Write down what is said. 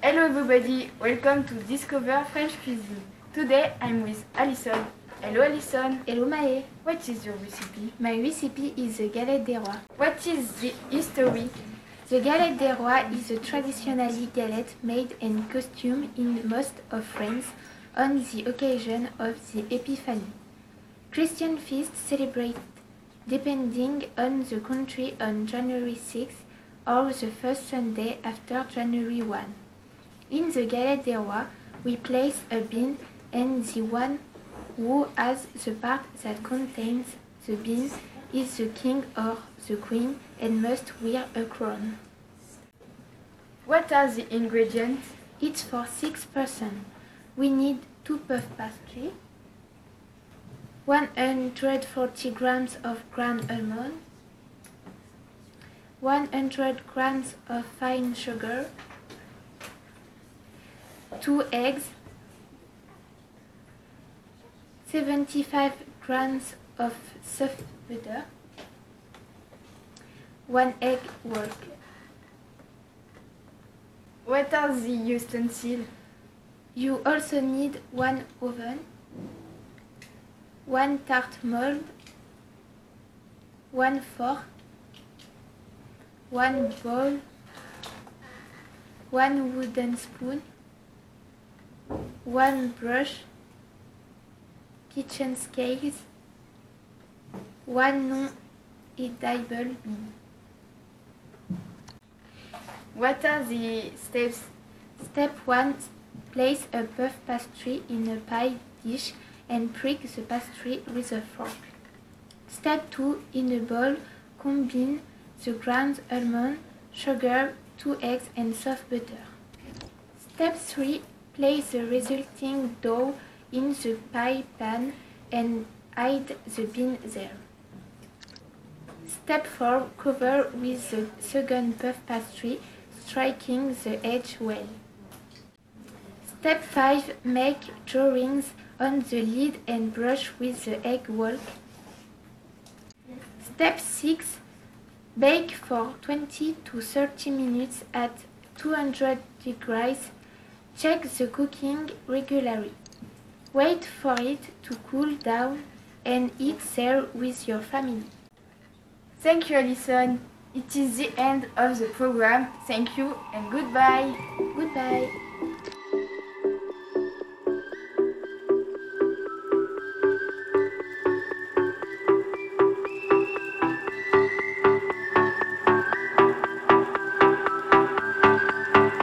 Hello everybody, welcome to Discover French Cuisine. Today I'm with Alison. Hello Alison. Hello Mae. What is your recipe? My recipe is the galette des rois. What is the history? The galette des rois is a traditionally galette made and costume in most of France on the occasion of the Epiphany. Christian feasts celebrate depending on the country on January 6 or the first Sunday after January 1. In the galette des rois, we place a bean and the one who has the part that contains the bean is the king or the queen and must wear a crown. What are the ingredients? It's for six persons. We need two puff pastry, 140 grams of ground almond, 100 grams of fine sugar, 2 eggs, 75 grams of soft butter, 1 egg yolk. What are the utensils? You also need one oven, one tart mold, one fork, one bowl, one wooden spoon, one brush, kitchen scales, one non-edible bean. What are the steps? Step 1. Place a puff pastry in a pie dish and prick the pastry with a fork. Step 2. In a bowl, combine the ground almond, sugar, 2 eggs and soft butter. Step 3. Place the resulting dough in the pie pan and hide the bean there. Step 4. Cover with the second puff pastry, striking the edge well. Step 5. Make drawings on the lid and brush with the egg yolk. Step 6. Bake for 20 to 30 minutes at 200 degrees. Check the cooking regularly. Wait for it to cool down and eat there with your family. Thank you Alysson. It is the end of the program. Thank you and goodbye. Goodbye.